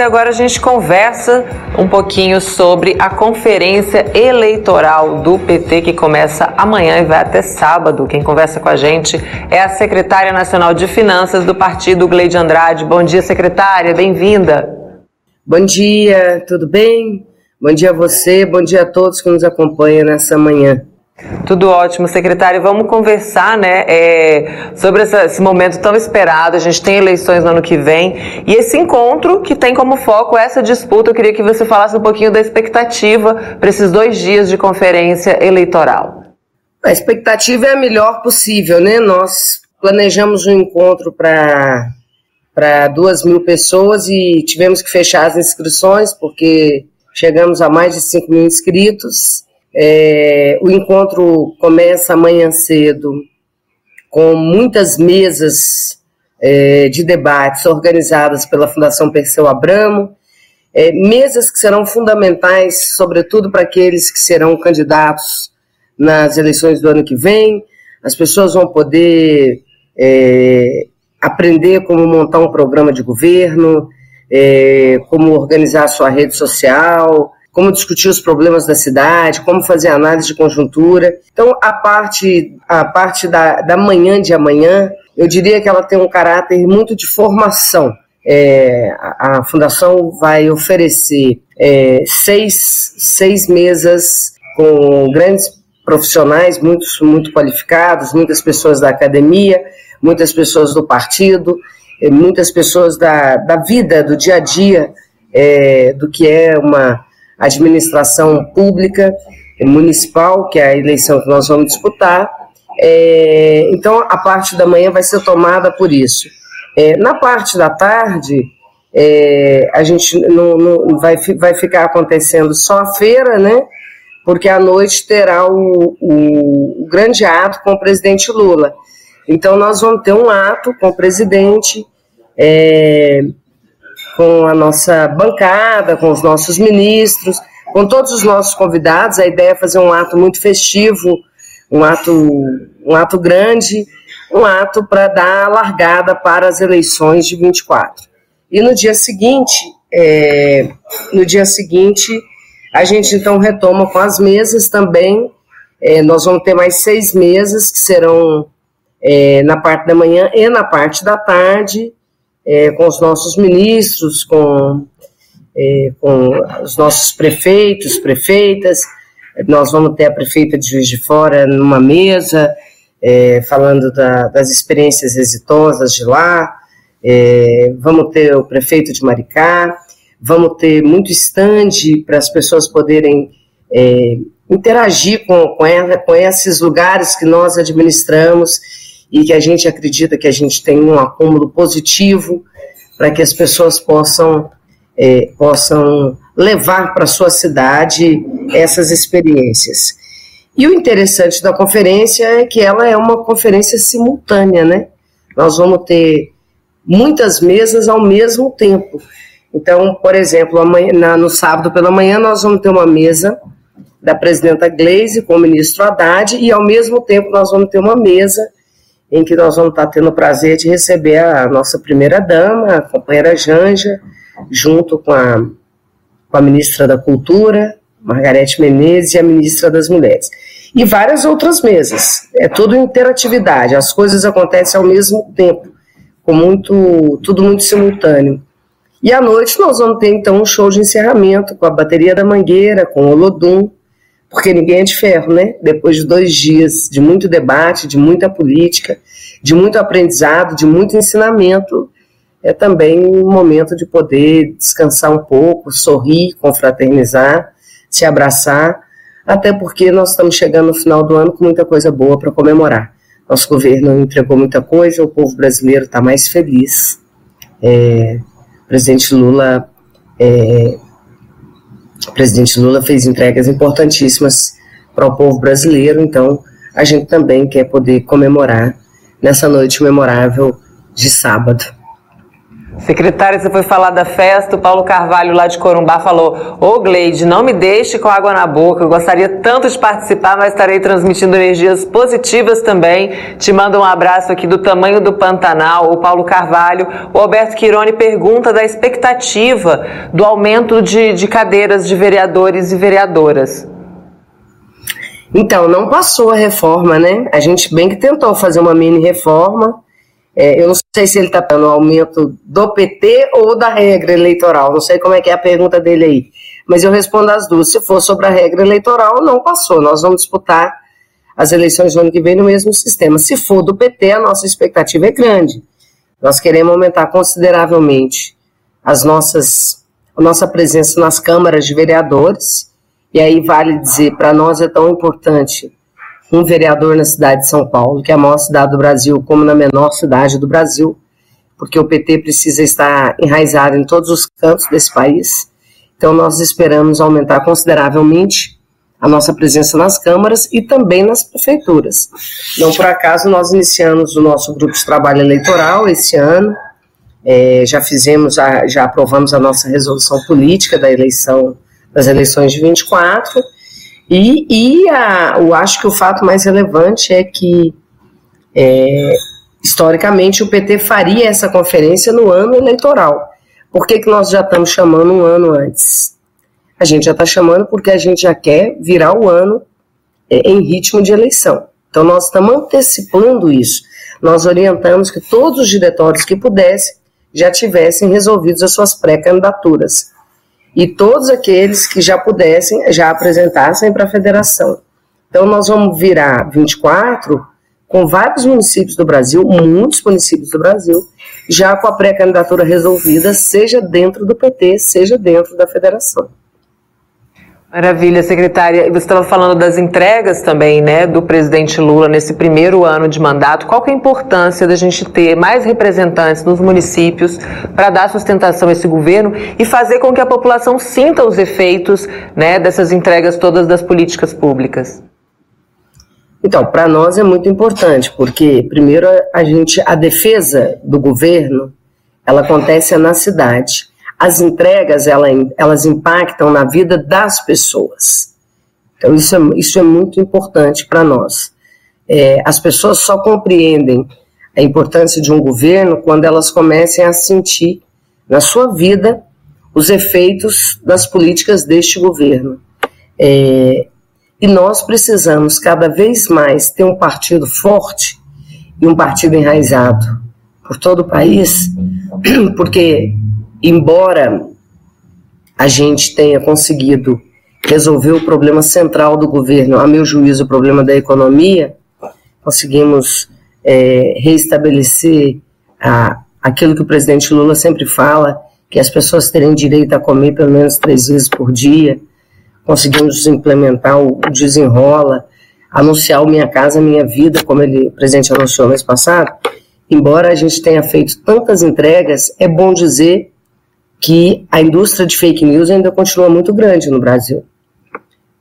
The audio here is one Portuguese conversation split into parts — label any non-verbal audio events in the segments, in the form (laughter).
e agora a gente conversa um pouquinho sobre a conferência eleitoral do PT que começa amanhã e vai até sábado. Quem conversa com a gente é a secretária nacional de Finanças do partido, Gleide Andrade. Bom dia, secretária, bem-vinda. Bom dia, tudo bem? Bom dia a você, bom dia a todos que nos acompanham nessa manhã. Tudo ótimo, secretário. Vamos conversar né, é, sobre essa, esse momento tão esperado. A gente tem eleições no ano que vem e esse encontro que tem como foco essa disputa. Eu queria que você falasse um pouquinho da expectativa para esses dois dias de conferência eleitoral. A expectativa é a melhor possível, né? Nós planejamos um encontro para para duas mil pessoas e tivemos que fechar as inscrições porque chegamos a mais de 5 mil inscritos é, o encontro começa amanhã cedo, com muitas mesas é, de debates organizadas pela Fundação Perseu Abramo, é, mesas que serão fundamentais, sobretudo para aqueles que serão candidatos nas eleições do ano que vem. As pessoas vão poder é, aprender como montar um programa de governo, é, como organizar sua rede social, como discutir os problemas da cidade, como fazer análise de conjuntura. Então, a parte, a parte da, da manhã de amanhã, eu diria que ela tem um caráter muito de formação. É, a, a, Fundação vai oferecer é, seis, seis mesas com grandes profissionais, muitos muito qualificados, muitas pessoas da academia, muitas pessoas do partido, muitas pessoas da, da vida, do dia a dia, é, do que é uma administração pública municipal, que é a eleição que nós vamos disputar. É, então, a parte da manhã vai ser tomada por isso. É, na parte da tarde, é, a gente não, não, vai, vai ficar acontecendo só a feira, né? Porque à noite terá o, o, o grande ato com o presidente Lula. Então, nós vamos ter um ato com o presidente, é, com a nossa bancada, com os nossos ministros, com todos os nossos convidados. A ideia é fazer um ato muito festivo, um ato, um ato grande, um ato para dar a largada para as eleições de 24. E no dia seguinte, é, no dia seguinte, a gente então retoma com as mesas também. É, nós vamos ter mais seis mesas que serão é, na parte da manhã e na parte da tarde é, com os nossos ministros, com, é, com os nossos prefeitos, prefeitas. Nós vamos ter a prefeita de Juiz de Fora numa mesa, é, falando da, das experiências exitosas de lá. É, vamos ter o prefeito de Maricá. Vamos ter muito estande para as pessoas poderem é, interagir com, com, ela, com esses lugares que nós administramos e que a gente acredita que a gente tem um acúmulo positivo para que as pessoas possam, é, possam levar para sua cidade essas experiências. E o interessante da conferência é que ela é uma conferência simultânea, né? Nós vamos ter muitas mesas ao mesmo tempo. Então, por exemplo, amanhã, na, no sábado pela manhã, nós vamos ter uma mesa da presidenta Gleisi com o ministro Haddad e, ao mesmo tempo, nós vamos ter uma mesa em que nós vamos estar tendo o prazer de receber a nossa primeira-dama, a companheira Janja, junto com a, com a ministra da Cultura, Margarete Menezes, e a ministra das Mulheres. E várias outras mesas. É tudo interatividade, as coisas acontecem ao mesmo tempo, com muito, tudo muito simultâneo. E à noite nós vamos ter então um show de encerramento com a bateria da Mangueira, com o Olodum, porque ninguém é de ferro, né? Depois de dois dias de muito debate, de muita política, de muito aprendizado, de muito ensinamento, é também um momento de poder descansar um pouco, sorrir, confraternizar, se abraçar, até porque nós estamos chegando no final do ano com muita coisa boa para comemorar. Nosso governo entregou muita coisa, o povo brasileiro está mais feliz. É, o presidente Lula é, o presidente Lula fez entregas importantíssimas para o povo brasileiro, então a gente também quer poder comemorar nessa noite memorável de sábado. Secretária, você foi falar da festa, o Paulo Carvalho lá de Corumbá falou: Ô Gleide, não me deixe com água na boca, eu gostaria tanto de participar, mas estarei transmitindo energias positivas também. Te mando um abraço aqui do tamanho do Pantanal, o Paulo Carvalho. O Alberto Quirone pergunta da expectativa do aumento de, de cadeiras de vereadores e vereadoras. Então, não passou a reforma, né? A gente bem que tentou fazer uma mini reforma é, eu não sei se ele está dando aumento do PT ou da regra eleitoral, não sei como é que é a pergunta dele aí. Mas eu respondo as duas. Se for sobre a regra eleitoral, não passou. Nós vamos disputar as eleições do ano que vem no mesmo sistema. Se for do PT, a nossa expectativa é grande. Nós queremos aumentar consideravelmente as nossas, a nossa presença nas câmaras de vereadores. E aí vale dizer, para nós é tão importante um vereador na cidade de São Paulo, que é a maior cidade do Brasil, como na menor cidade do Brasil, porque o PT precisa estar enraizado em todos os cantos desse país. Então, nós esperamos aumentar consideravelmente a nossa presença nas câmaras e também nas prefeituras. Não por acaso, nós iniciamos o nosso grupo de trabalho eleitoral esse ano, é, já fizemos, a, já aprovamos a nossa resolução política da eleição, das eleições de 24, e, e a, eu acho que o fato mais relevante é que, é, historicamente, o PT faria essa conferência no ano eleitoral. Por que, que nós já estamos chamando um ano antes? A gente já está chamando porque a gente já quer virar o ano é, em ritmo de eleição. Então, nós estamos antecipando isso. Nós orientamos que todos os diretórios que pudessem já tivessem resolvido as suas pré-candidaturas e todos aqueles que já pudessem já apresentassem para a federação. Então, nós vamos virar 24 com vários municípios do Brasil, muitos municípios do Brasil, já com a pré-candidatura resolvida, seja dentro do PT, seja dentro da federação. Maravilha, secretária. Você estava falando das entregas também, né, do presidente Lula nesse primeiro ano de mandato. Qual que é a importância da gente ter mais representantes nos municípios para dar sustentação a esse governo e fazer com que a população sinta os efeitos, né, dessas entregas todas das políticas públicas? Então, para nós é muito importante, porque primeiro a gente a defesa do governo, ela acontece na cidade as entregas elas impactam na vida das pessoas. Então, isso é, isso é muito importante para nós. É, as pessoas só compreendem a importância de um governo quando elas comecem a sentir na sua vida os efeitos das políticas deste governo. É, e nós precisamos cada vez mais ter um partido forte e um partido enraizado por todo o país, (clears throat) porque embora a gente tenha conseguido resolver o problema central do governo, a meu juízo, o problema da economia, conseguimos é, reestabelecer a, aquilo que o presidente Lula sempre fala, que as pessoas terem direito a comer pelo menos três vezes por dia, conseguimos implementar o, desenrola, anunciar o Minha Casa Minha Vida, como ele, o presidente anunciou mês passado, embora a gente tenha feito tantas entregas, é bom dizer que a indústria de fake news ainda continua muito grande no Brasil.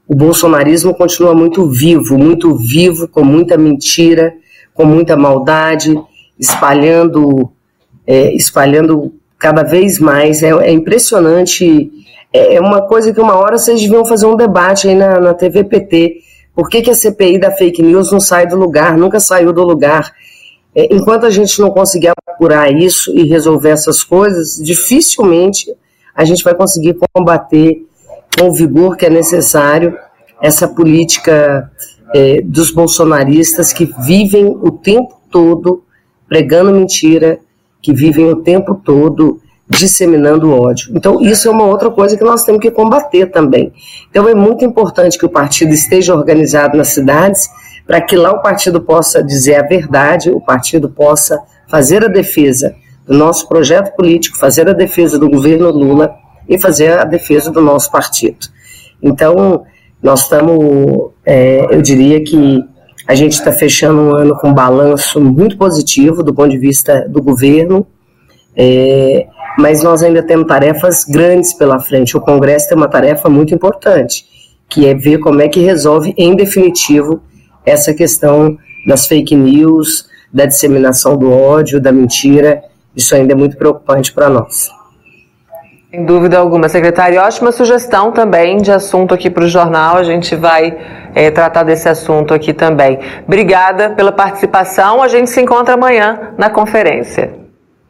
O bolsonarismo continua muito vivo, muito vivo, com muita mentira, com muita maldade, espalhando, é, espalhando cada vez mais. É, é, impressionante. É, é uma coisa que uma hora vocês deviam fazer um debate aí na, na TV PT. Por que, que a CPI da fake news não sai do lugar, nunca saiu do lugar? É, enquanto a gente não conseguir apurar isso e resolver essas coisas, dificilmente a gente vai conseguir combater com o vigor que é necessário essa política é, dos bolsonaristas que vivem o tempo todo pregando mentira, que vivem o tempo todo disseminando ódio. Então, isso é uma outra coisa que nós temos que combater também. Então, é muito importante que o partido esteja organizado nas cidades para que lá o partido possa dizer a verdade, o partido possa fazer a defesa do nosso projeto político, fazer a defesa do governo Lula e fazer a defesa do nosso partido. Então, nós estamos, é, eu diria que a gente está fechando um ano com um balanço muito positivo do ponto de vista do governo, é, mas nós ainda temos tarefas grandes pela frente. O Congresso tem uma tarefa muito importante, que é ver como é que resolve, em definitivo, essa questão das fake news, da disseminação do ódio, da mentira Isso ainda é muito preocupante para nós. Sem dúvida alguma, secretária. Ótima sugestão também de assunto aqui para o jornal. A gente vai é, tratar desse assunto aqui também. Obrigada pela participação. A gente se encontra amanhã na conferência.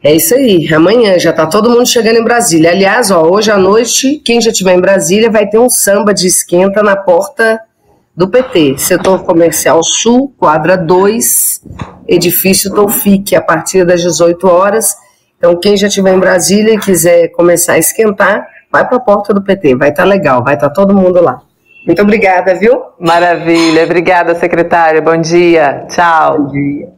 É isso aí. Amanhã já está todo mundo chegando em Brasília. Aliás, ó, hoje à noite, quem já estiver em Brasília vai ter um samba de esquenta na porta do PT, Setor Comercial Sul, quadra 2, edifício Tolfique, a partir das 18 horas. Então, quem já estiver em Brasília e quiser começar a esquentar, vai para a porta do PT, vai estar tá legal, vai estar tá todo mundo lá. Muito obrigada, viu? Maravilha, obrigada, secretária. Bom dia. Tchau. Bom dia.